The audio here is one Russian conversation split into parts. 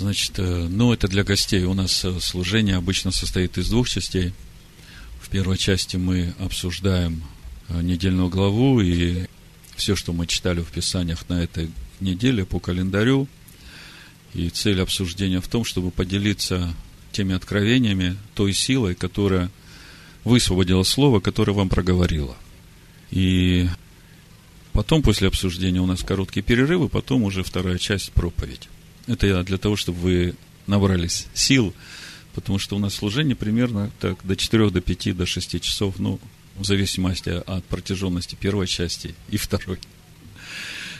Значит, э, ну, это для гостей. У нас э, служение обычно состоит из двух частей. В первой части мы обсуждаем э, недельную главу и все, что мы читали в Писаниях на этой неделе по календарю. И цель обсуждения в том, чтобы поделиться теми откровениями, той силой, которая высвободила слово, которое вам проговорило. И потом, после обсуждения, у нас короткие перерывы, потом уже вторая часть проповедь. Это для того, чтобы вы набрались сил, потому что у нас служение примерно так до 4, до 5, до 6 часов, ну, в зависимости от протяженности первой части и второй.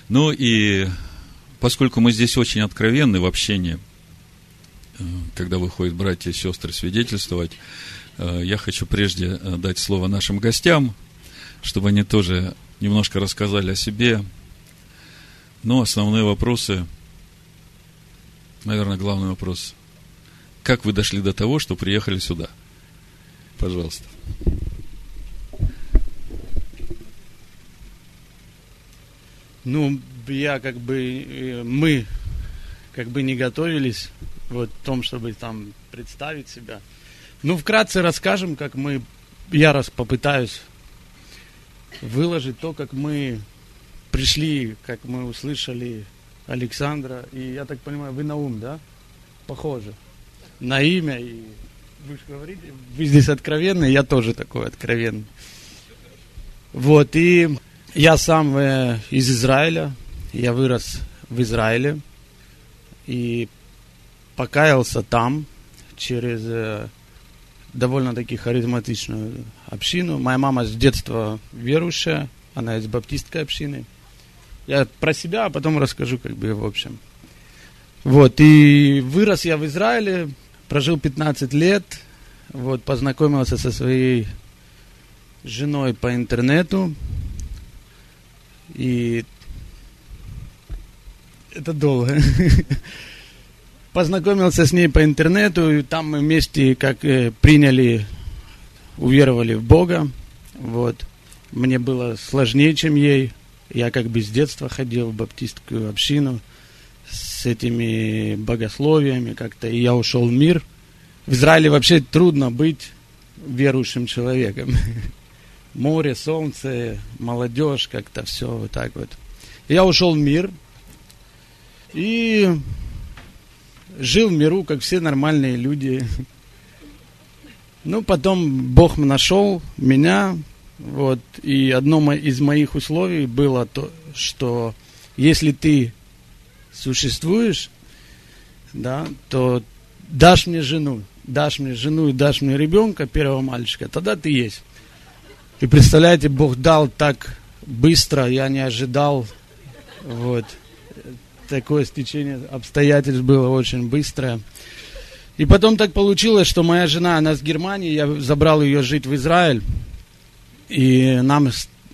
Ну и поскольку мы здесь очень откровенны в общении, э, когда выходят братья и сестры свидетельствовать, э, я хочу прежде э, дать слово нашим гостям, чтобы они тоже немножко рассказали о себе. Но основные вопросы – наверное, главный вопрос. Как вы дошли до того, что приехали сюда? Пожалуйста. Ну, я как бы, э, мы как бы не готовились вот в том, чтобы там представить себя. Ну, вкратце расскажем, как мы, я раз попытаюсь выложить то, как мы пришли, как мы услышали Александра. И я так понимаю, вы на ум, да? Похоже. На имя. И вы же говорите, вы здесь откровенный, я тоже такой откровенный. Вот, и я сам э, из Израиля. Я вырос в Израиле. И покаялся там через э, довольно-таки харизматичную общину. Моя мама с детства верующая, она из баптистской общины. Я про себя, а потом расскажу, как бы, в общем. Вот, и вырос я в Израиле, прожил 15 лет, вот, познакомился со своей женой по интернету, и это долго. Познакомился с ней по интернету, и там мы вместе как э, приняли, уверовали в Бога. Вот. Мне было сложнее, чем ей. Я как бы с детства ходил в баптистскую общину с этими богословиями как-то, и я ушел в мир. В Израиле вообще трудно быть верующим человеком. Море, солнце, молодежь, как-то все вот так вот. Я ушел в мир и жил в миру, как все нормальные люди. Ну, потом Бог нашел меня, вот. И одно из моих условий было то, что если ты существуешь, да, то дашь мне жену, дашь мне жену и дашь мне ребенка, первого мальчика, тогда ты есть. И представляете, Бог дал так быстро, я не ожидал. Вот. Такое стечение обстоятельств было очень быстрое. И потом так получилось, что моя жена, она с Германии, я забрал ее жить в Израиль. И нам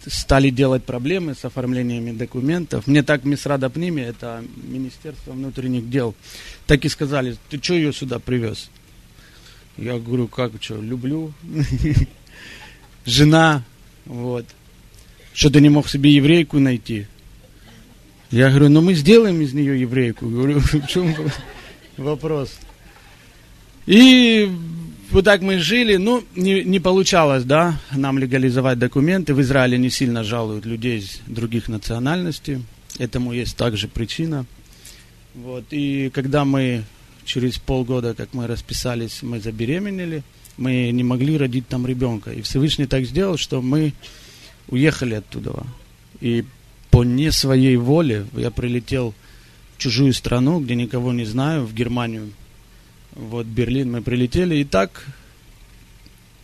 стали делать проблемы с оформлениями документов. Мне так Мисрада Пними, это Министерство внутренних дел, так и сказали, ты что ее сюда привез? Я говорю, как что, люблю. Жена, вот. Что ты не мог себе еврейку найти? Я говорю, ну мы сделаем из нее еврейку. Говорю, в чем вопрос? И вот так мы жили, ну, не, не получалось, да, нам легализовать документы. В Израиле не сильно жалуют людей из других национальностей. Этому есть также причина. Вот, и когда мы через полгода, как мы расписались, мы забеременели, мы не могли родить там ребенка. И Всевышний так сделал, что мы уехали оттуда. И по не своей воле я прилетел в чужую страну, где никого не знаю, в Германию, вот Берлин мы прилетели и так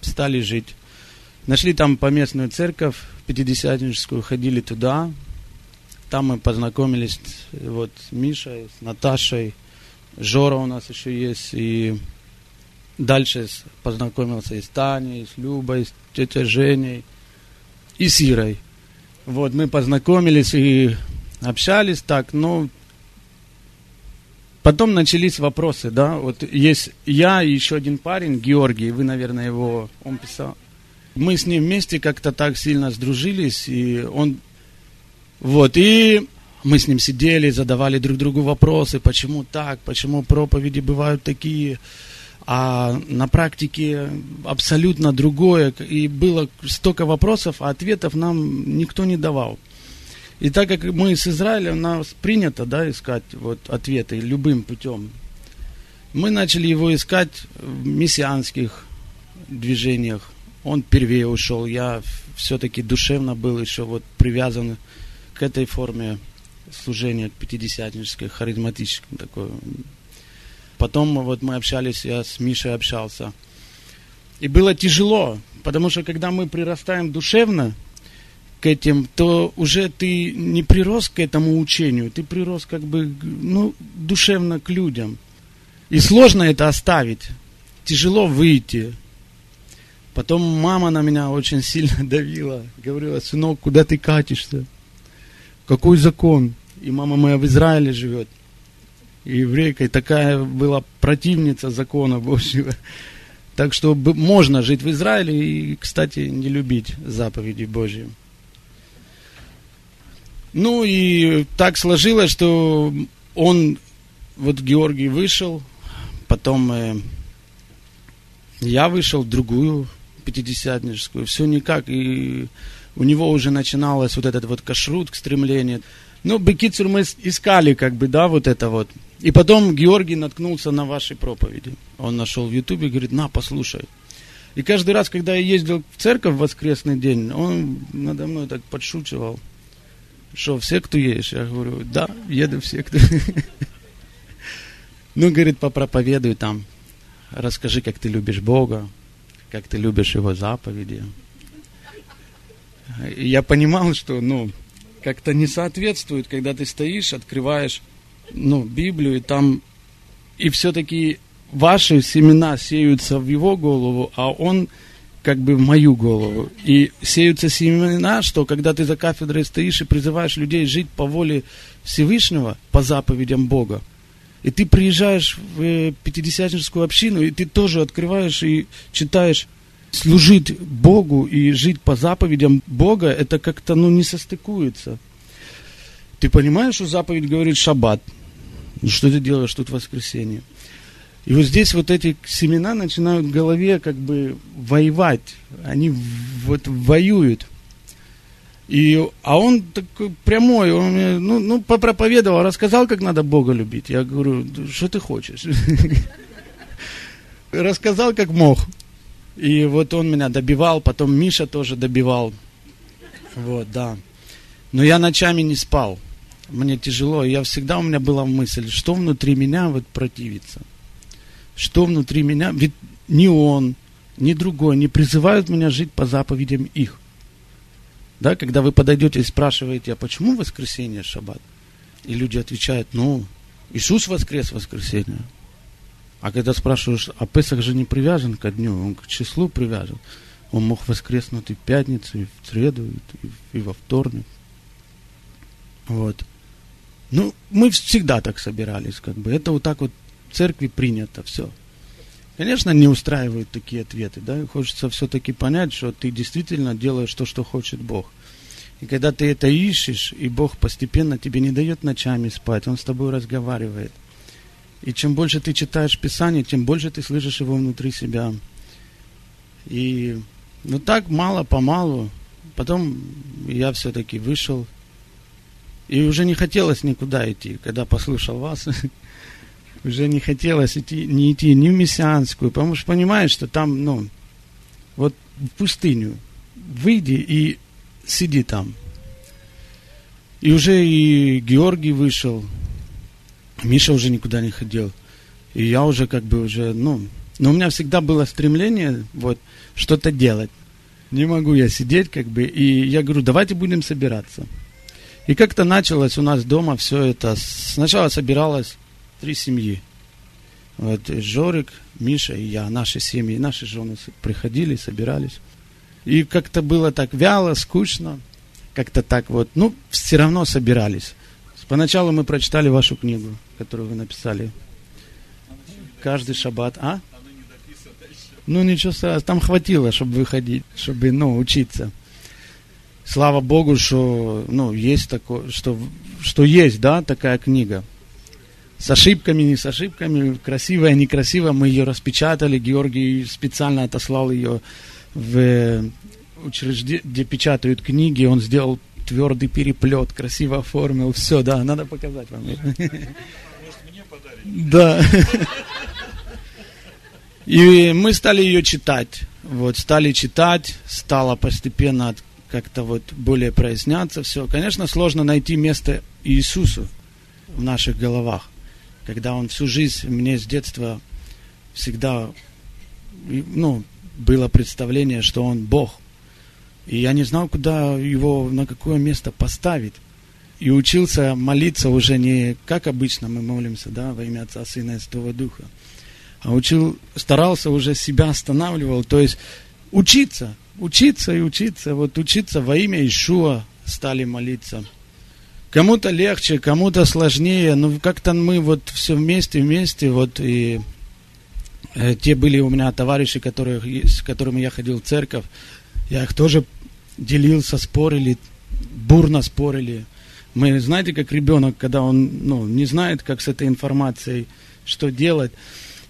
стали жить. Нашли там поместную церковь, пятидесятническую, ходили туда. Там мы познакомились вот с Мишей, с Наташей. Жора у нас еще есть. И дальше познакомился и с Таней, и с Любой, и с тетей Женей, и с Ирой. Вот, мы познакомились и общались так, но Потом начались вопросы, да, вот есть я и еще один парень, Георгий, вы, наверное, его, он писал. Мы с ним вместе как-то так сильно сдружились, и он, вот, и Мы с ним сидели, задавали друг другу вопросы, почему так, почему проповеди бывают такие, а на практике абсолютно другое. И было столько вопросов, а ответов нам никто не давал. И так как мы с Израилем, у нас принято да, искать вот, ответы любым путем, мы начали его искать в мессианских движениях. Он первее ушел, я все-таки душевно был еще вот привязан к этой форме служения, пятидесятнической, харизматической такой. Потом вот мы общались, я с Мишей общался. И было тяжело, потому что когда мы прирастаем душевно к этим, то уже ты не прирос к этому учению, ты прирос как бы, ну, душевно к людям. И сложно это оставить, тяжело выйти. Потом мама на меня очень сильно давила, говорила, сынок, куда ты катишься? Какой закон? И мама моя в Израиле живет. И еврейка, и такая была противница закона Божьего. Так что можно жить в Израиле и, кстати, не любить заповеди Божьи. Ну и так сложилось, что он, вот Георгий вышел, потом э, я вышел в другую пятидесятническую, все никак, и у него уже начиналось вот этот вот кашрут, стремление. Ну, Бекицур мы искали, как бы, да, вот это вот. И потом Георгий наткнулся на ваши проповеди. Он нашел в Ютубе говорит, на, послушай. И каждый раз, когда я ездил в церковь в воскресный день, он надо мной так подшучивал, что в секту едешь? Я говорю, да, еду в секту. Ну, говорит, попроповедуй там, расскажи, как ты любишь Бога, как ты любишь Его заповеди. И я понимал, что, ну, как-то не соответствует, когда ты стоишь, открываешь, ну, Библию, и там, и все-таки ваши семена сеются в его голову, а он как бы в мою голову. И сеются семена, что когда ты за кафедрой стоишь и призываешь людей жить по воле Всевышнего, по заповедям Бога, и ты приезжаешь в э, пятидесятническую общину, и ты тоже открываешь и читаешь служить Богу и жить по заповедям Бога, это как-то ну, не состыкуется. Ты понимаешь, что заповедь говорит шаббат? Ну, что ты делаешь тут в воскресенье? И вот здесь вот эти семена начинают в голове как бы воевать. Они вот воюют. И, а он такой прямой, он мне, ну, ну, попроповедовал, рассказал, как надо Бога любить. Я говорю, что ты хочешь? Рассказал, как мог. И вот он меня добивал, потом Миша тоже добивал. Вот, да. Но я ночами не спал. Мне тяжело. Я всегда у меня была мысль, что внутри меня вот противится. Что внутри меня. Ведь ни он, ни другой не призывают меня жить по заповедям их. Да, когда вы подойдете и спрашиваете, а почему воскресенье шаббат? И люди отвечают, ну, Иисус воскрес воскресенье. А когда спрашиваешь, а Песах же не привязан ко дню, он к числу привязан. Он мог воскреснуть и в пятницу, и в среду, и, и во вторник. Вот. Ну, мы всегда так собирались, как бы. Это вот так вот церкви принято все. Конечно, не устраивают такие ответы, да, хочется все-таки понять, что ты действительно делаешь то, что хочет Бог. И когда ты это ищешь, и Бог постепенно тебе не дает ночами спать, Он с тобой разговаривает. И чем больше ты читаешь Писание, тем больше ты слышишь его внутри себя. И ну так мало-помалу. Потом я все-таки вышел. И уже не хотелось никуда идти, когда послушал вас. уже не хотелось идти, не идти ни в мессианскую, потому что понимаешь, что там, ну, вот в пустыню выйди и сиди там. И уже и Георгий вышел, Миша уже никуда не ходил. И я уже как бы уже, ну, но у меня всегда было стремление вот что-то делать. Не могу я сидеть как бы. И я говорю, давайте будем собираться. И как-то началось у нас дома все это. Сначала собиралось три семьи. Вот Жорик, Миша и я, наши семьи, наши жены приходили, собирались. И как-то было так вяло, скучно. Как-то так вот, ну, все равно собирались. Поначалу мы прочитали вашу книгу, которую вы написали. Каждый шаббат. А? Ну, ничего страшного. Там хватило, чтобы выходить, чтобы, ну, учиться. Слава Богу, что, ну, есть такое, что что есть, да, такая книга. С ошибками, не с ошибками, красивая, некрасивая. Мы ее распечатали, Георгий специально отослал ее в учреждение, где печатают книги. Он сделал твердый переплет, красиво оформил. Все, да, надо показать вам. Да. И мы стали ее читать. Вот, стали читать, стало постепенно как-то вот более проясняться все. Конечно, сложно найти место Иисусу в наших головах, когда Он всю жизнь, мне с детства всегда, ну, было представление, что Он Бог. И я не знал, куда его, на какое место поставить. И учился молиться уже не как обычно мы молимся, да, во имя Отца, Сына и Святого Духа, а учил, старался уже себя останавливал, то есть учиться, учиться и учиться, вот учиться во имя Ишуа стали молиться. Кому-то легче, кому-то сложнее, но как-то мы вот все вместе, вместе, вот и э, те были у меня товарищи, которых, с которыми я ходил в церковь, я их тоже делился, спорили, бурно спорили. Мы, знаете, как ребенок, когда он ну, не знает, как с этой информацией, что делать,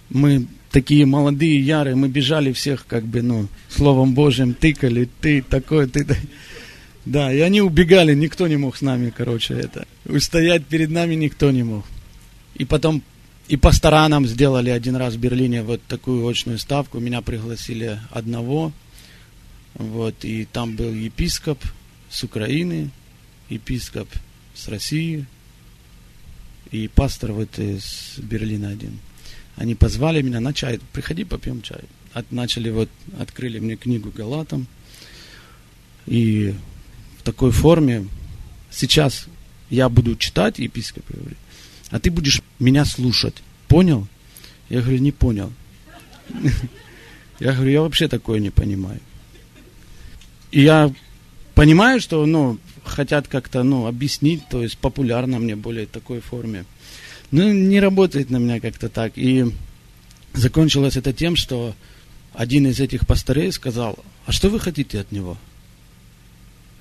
мы такие молодые, ярые, мы бежали всех, как бы, ну, Словом Божьим тыкали, ты такой, ты... Да, и они убегали, никто не мог с нами, короче, это. Устоять перед нами никто не мог. И потом и пастора нам сделали один раз в Берлине вот такую очную ставку. Меня пригласили одного. Вот, и там был епископ с Украины, епископ с России и пастор вот из Берлина один. Они позвали меня на чай. Приходи, попьем чай. От, начали вот, открыли мне книгу Галатам. И такой форме сейчас я буду читать, епископ говорит, а ты будешь меня слушать. Понял? Я говорю, не понял. Я говорю, я вообще такое не понимаю. И я понимаю, что, ну, хотят как-то, ну, объяснить, то есть популярно мне более такой форме. Ну, не работает на меня как-то так. И закончилось это тем, что один из этих пастырей сказал, а что вы хотите от него?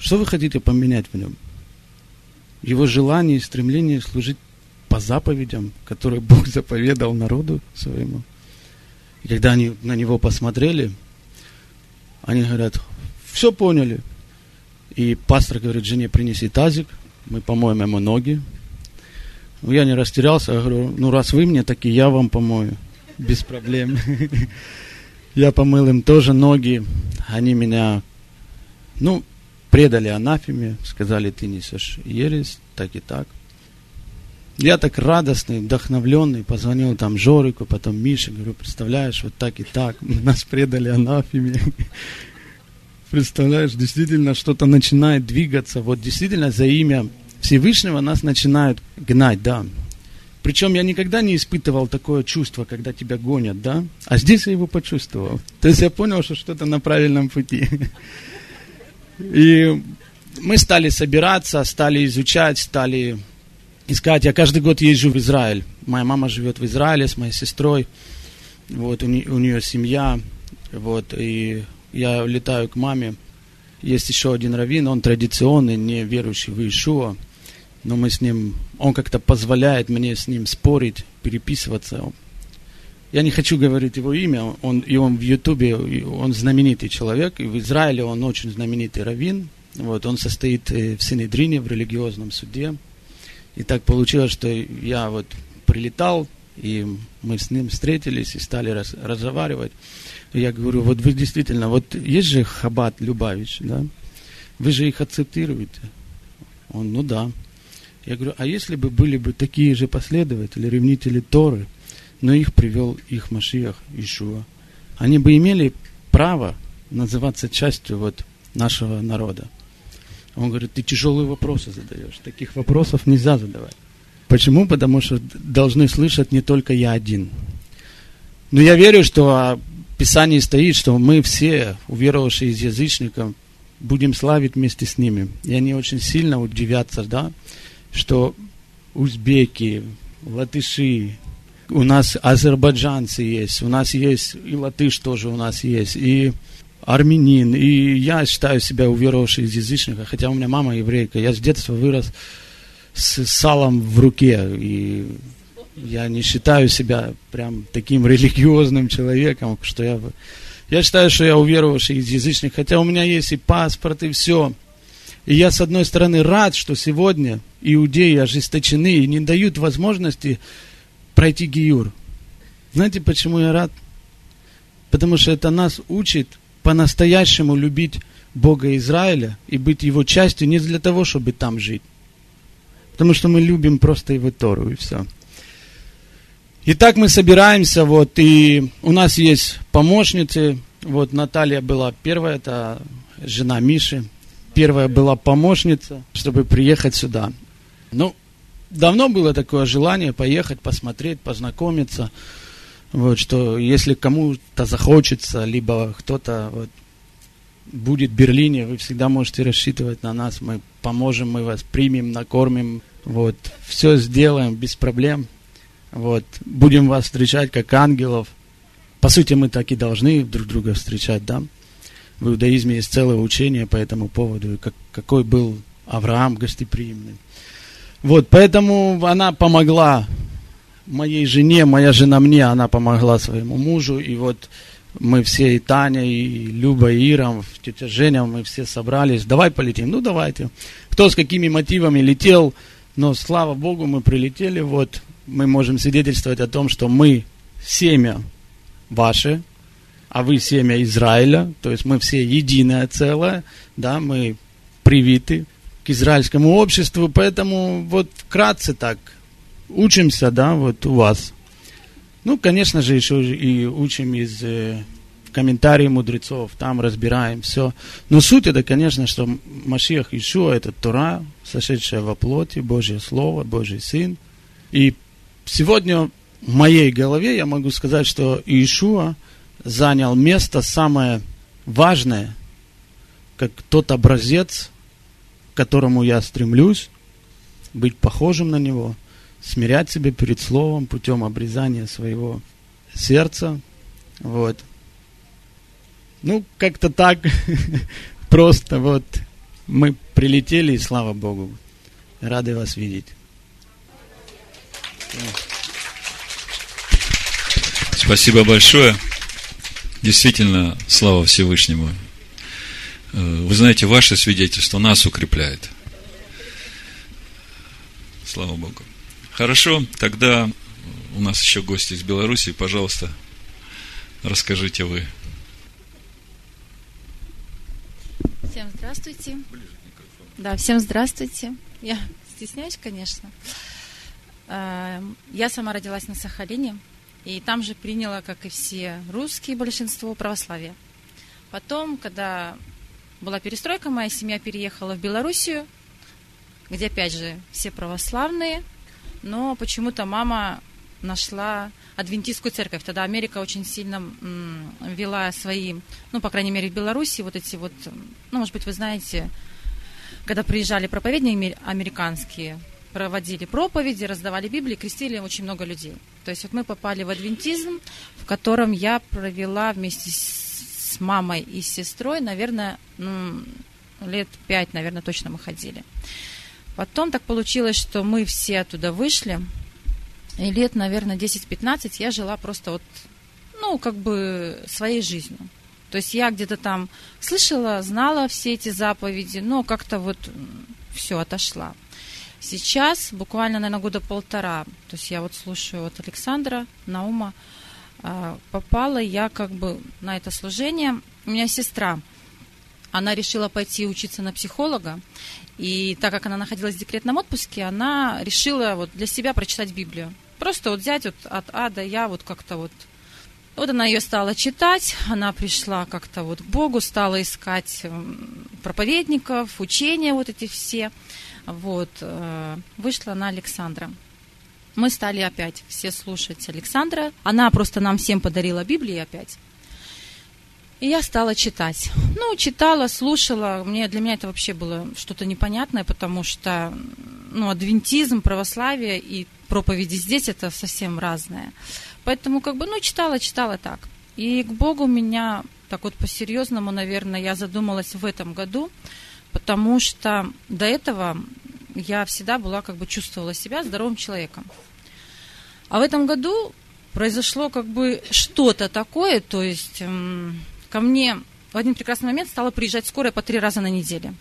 Что вы хотите поменять в нем? Его желание и стремление служить по заповедям, которые Бог заповедал народу своему. И когда они на него посмотрели, они говорят, все поняли. И пастор говорит, жене принеси тазик, мы помоем ему ноги, ну, я не растерялся, говорю, ну, раз вы мне такие, я вам помою. Без проблем. Я помыл им тоже ноги. Они меня, ну, предали анафеме, сказали, ты несешь ересь, так и так. Я так радостный, вдохновленный, позвонил там Жорику, потом Мише, говорю, представляешь, вот так и так, нас предали анафеме. Представляешь, действительно что-то начинает двигаться, вот действительно за имя Всевышнего нас начинают гнать, да. Причем я никогда не испытывал такое чувство, когда тебя гонят, да. А здесь я его почувствовал. То есть я понял, что что-то на правильном пути. И мы стали собираться, стали изучать, стали искать. Я каждый год езжу в Израиль. Моя мама живет в Израиле с моей сестрой. Вот, у, не, у нее семья. Вот, и я летаю к маме. Есть еще один раввин, он традиционный, не верующий в Иешуа но мы с ним, он как-то позволяет мне с ним спорить, переписываться. Я не хочу говорить его имя, он, и он в Ютубе, он знаменитый человек, и в Израиле он очень знаменитый раввин. Вот, он состоит э, в Синедрине, в религиозном суде. И так получилось, что я вот прилетал, и мы с ним встретились и стали раз, разговаривать. И я говорю, вот вы действительно, вот есть же Хабат Любавич, да? Вы же их акцептируете? Он, ну да. Я говорю, а если бы были бы такие же последователи, ревнители Торы, но их привел их Машиах Ишуа, они бы имели право называться частью вот нашего народа. Он говорит, ты тяжелые вопросы задаешь. Таких вопросов нельзя задавать. Почему? Потому что должны слышать не только я один. Но я верю, что в Писании стоит, что мы все, уверовавшие из язычников, будем славить вместе с ними. И они очень сильно удивятся, да, что узбеки, латыши, у нас азербайджанцы есть, у нас есть и латыш тоже у нас есть, и армянин, и я считаю себя уверовавшим из язычника, хотя у меня мама еврейка, я с детства вырос с салом в руке. И я не считаю себя прям таким религиозным человеком, что я... Я считаю, что я уверовавший из язычник, хотя у меня есть и паспорт, и все. И я, с одной стороны, рад, что сегодня иудеи ожесточены и не дают возможности пройти гиюр. Знаете, почему я рад? Потому что это нас учит по-настоящему любить Бога Израиля и быть его частью не для того, чтобы там жить. Потому что мы любим просто его Тору и все. Итак, мы собираемся, вот, и у нас есть помощницы. Вот Наталья была первая, это жена Миши. Первая была помощница, чтобы приехать сюда. Ну, давно было такое желание поехать, посмотреть, познакомиться. Вот, что если кому-то захочется, либо кто-то вот, будет в Берлине, вы всегда можете рассчитывать на нас. Мы поможем, мы вас примем, накормим. Вот, все сделаем без проблем. Вот, будем вас встречать как ангелов. По сути, мы так и должны друг друга встречать, да? В иудаизме есть целое учение по этому поводу, как, какой был Авраам гостеприимный. Вот, поэтому она помогла моей жене, моя жена мне, она помогла своему мужу, и вот мы все, и Таня, и Люба, и Ира, тетя Женя, мы все собрались, давай полетим, ну давайте. Кто с какими мотивами летел, но слава Богу, мы прилетели, вот, мы можем свидетельствовать о том, что мы семя ваше, а вы семя Израиля, то есть мы все единое целое, да, мы привиты к израильскому обществу, поэтому вот вкратце так, учимся, да, вот у вас. Ну, конечно же, еще и учим из э, комментариев мудрецов, там разбираем все. Но суть это, конечно, что Машиах Ишуа это Тора, сошедшая во плоти, Божье Слово, Божий Сын. И сегодня в моей голове я могу сказать, что Иешуа занял место самое важное, как тот образец, к которому я стремлюсь, быть похожим на него – смирять себя перед Словом путем обрезания своего сердца. Вот. Ну, как-то так. Просто вот мы прилетели, и слава Богу. Рады вас видеть. Спасибо большое. Действительно, слава Всевышнему. Э, вы знаете, ваше свидетельство нас укрепляет. Слава Богу. Хорошо, тогда у нас еще гости из Беларуси. Пожалуйста, расскажите вы. Всем здравствуйте. Да, всем здравствуйте. Я стесняюсь, конечно. А, я сама родилась на Сахалине, и там же приняла, как и все русские, большинство православия. Потом, когда была перестройка, моя семья переехала в Белоруссию, где, опять же, все православные – но почему-то мама нашла адвентистскую церковь. Тогда Америка очень сильно вела свои, ну, по крайней мере, в Беларуси, вот эти вот, ну, может быть, вы знаете, когда приезжали проповедники американские, проводили проповеди, раздавали Библии, крестили очень много людей. То есть вот мы попали в адвентизм, в котором я провела вместе с мамой и с сестрой, наверное, ну, лет пять, наверное, точно мы ходили. Потом так получилось, что мы все оттуда вышли. И лет, наверное, 10-15 я жила просто вот, ну, как бы своей жизнью. То есть я где-то там слышала, знала все эти заповеди, но как-то вот все отошла. Сейчас, буквально, наверное, года полтора, то есть я вот слушаю от Александра, Наума, попала я как бы на это служение. У меня сестра, она решила пойти учиться на психолога, и так как она находилась в декретном отпуске, она решила вот для себя прочитать Библию. Просто вот взять вот от А до Я, вот как-то вот. Вот она ее стала читать, она пришла как-то вот к Богу, стала искать проповедников, учения вот эти все. Вот, э, вышла на Александра. Мы стали опять все слушать Александра. Она просто нам всем подарила Библию опять. И я стала читать. Ну, читала, слушала. Мне, для меня это вообще было что-то непонятное, потому что ну, адвентизм, православие и проповеди здесь это совсем разное. Поэтому как бы, ну, читала, читала так. И к Богу меня так вот по-серьезному, наверное, я задумалась в этом году, потому что до этого я всегда была, как бы чувствовала себя здоровым человеком. А в этом году произошло как бы что-то такое, то есть эм, ко мне в один прекрасный момент стала приезжать скорая по три раза на неделю.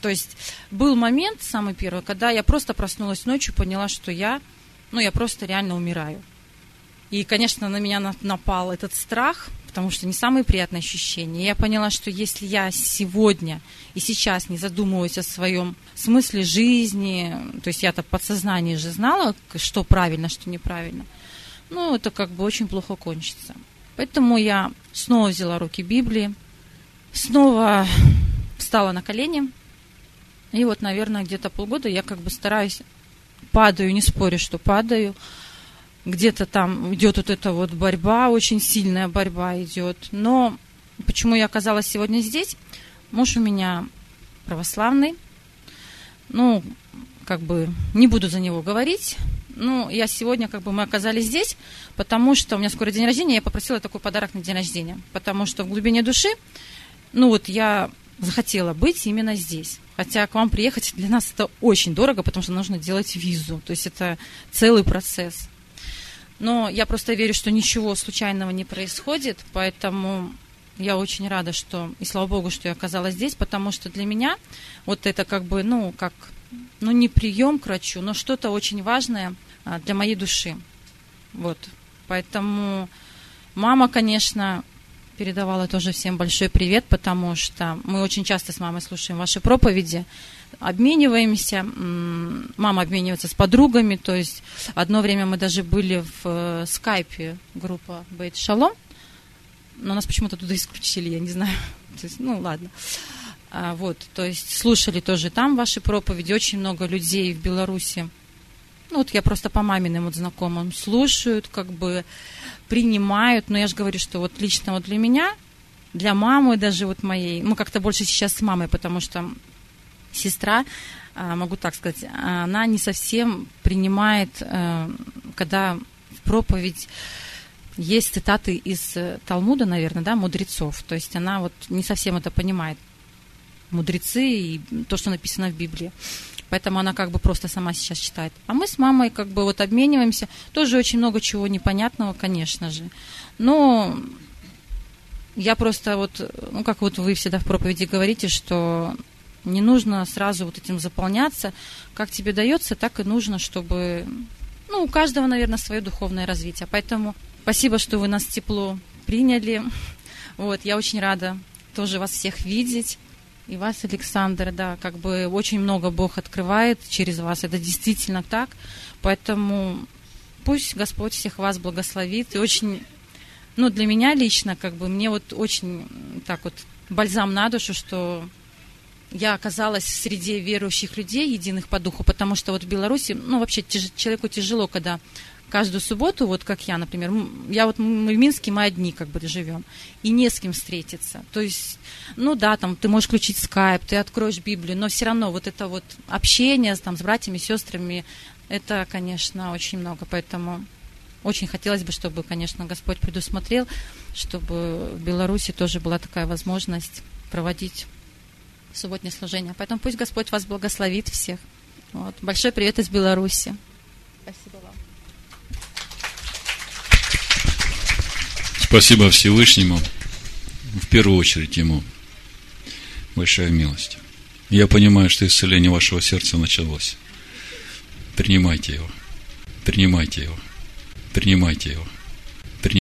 То есть был момент, самый первый, когда я просто проснулась ночью, поняла, что я, ну, я просто реально умираю. И, конечно, на меня напал этот страх, потому что не самые приятные ощущения. Я поняла, что если я сегодня и сейчас не задумываюсь о своем смысле жизни, то есть я-то в подсознании же знала, что правильно, что неправильно, ну, это как бы очень плохо кончится. Поэтому я снова взяла руки Библии, снова встала на колени, и вот, наверное, где-то полгода я как бы стараюсь, падаю, не спорю, что падаю, где-то там идет вот эта вот борьба, очень сильная борьба идет. Но почему я оказалась сегодня здесь? Муж у меня православный. Ну, как бы не буду за него говорить. Ну, я сегодня, как бы, мы оказались здесь, потому что у меня скоро день рождения, я попросила такой подарок на день рождения. Потому что в глубине души, ну вот я захотела быть именно здесь. Хотя к вам приехать для нас это очень дорого, потому что нужно делать визу. То есть это целый процесс. Но я просто верю, что ничего случайного не происходит, поэтому я очень рада, что, и слава богу, что я оказалась здесь, потому что для меня вот это как бы, ну, как, ну, не прием к врачу, но что-то очень важное а, для моей души. Вот. Поэтому мама, конечно, передавала тоже всем большой привет, потому что мы очень часто с мамой слушаем ваши проповеди, обмениваемся, мама обменивается с подругами, то есть одно время мы даже были в э, скайпе группа Бейт Шалом, но нас почему-то туда исключили, я не знаю, то есть, ну ладно. А, вот, то есть слушали тоже там ваши проповеди, очень много людей в Беларуси, ну вот я просто по маминым вот знакомым слушают, как бы принимают, но я же говорю, что вот лично вот для меня, для мамы даже вот моей, мы как-то больше сейчас с мамой, потому что сестра, а, могу так сказать, она не совсем принимает, э, когда в проповедь есть цитаты из э, Талмуда, наверное, да, мудрецов. То есть она вот не совсем это понимает. Мудрецы и то, что написано в Библии. Поэтому она как бы просто сама сейчас читает. А мы с мамой как бы вот обмениваемся. Тоже очень много чего непонятного, конечно же. Но я просто вот, ну как вот вы всегда в проповеди говорите, что не нужно сразу вот этим заполняться. Как тебе дается, так и нужно, чтобы... Ну, у каждого, наверное, свое духовное развитие. Поэтому спасибо, что вы нас тепло приняли. Вот, я очень рада тоже вас всех видеть. И вас, Александр, да, как бы очень много Бог открывает через вас. Это действительно так. Поэтому пусть Господь всех вас благословит. И очень, ну, для меня лично, как бы, мне вот очень так вот бальзам на душу, что я оказалась среди верующих людей, единых по духу, потому что вот в Беларуси, ну, вообще тяж, человеку тяжело, когда каждую субботу, вот как я, например, я вот мы в Минске, мы одни как бы живем, и не с кем встретиться. То есть, ну да, там ты можешь включить скайп, ты откроешь Библию, но все равно вот это вот общение там, с братьями, сестрами, это, конечно, очень много, поэтому очень хотелось бы, чтобы, конечно, Господь предусмотрел, чтобы в Беларуси тоже была такая возможность проводить субботнее служение. Поэтому пусть Господь вас благословит всех. Вот. Большой привет из Беларуси. Спасибо вам. Спасибо Всевышнему, в первую очередь Ему. Большая милость. Я понимаю, что исцеление вашего сердца началось. Принимайте его. Принимайте его. Принимайте его.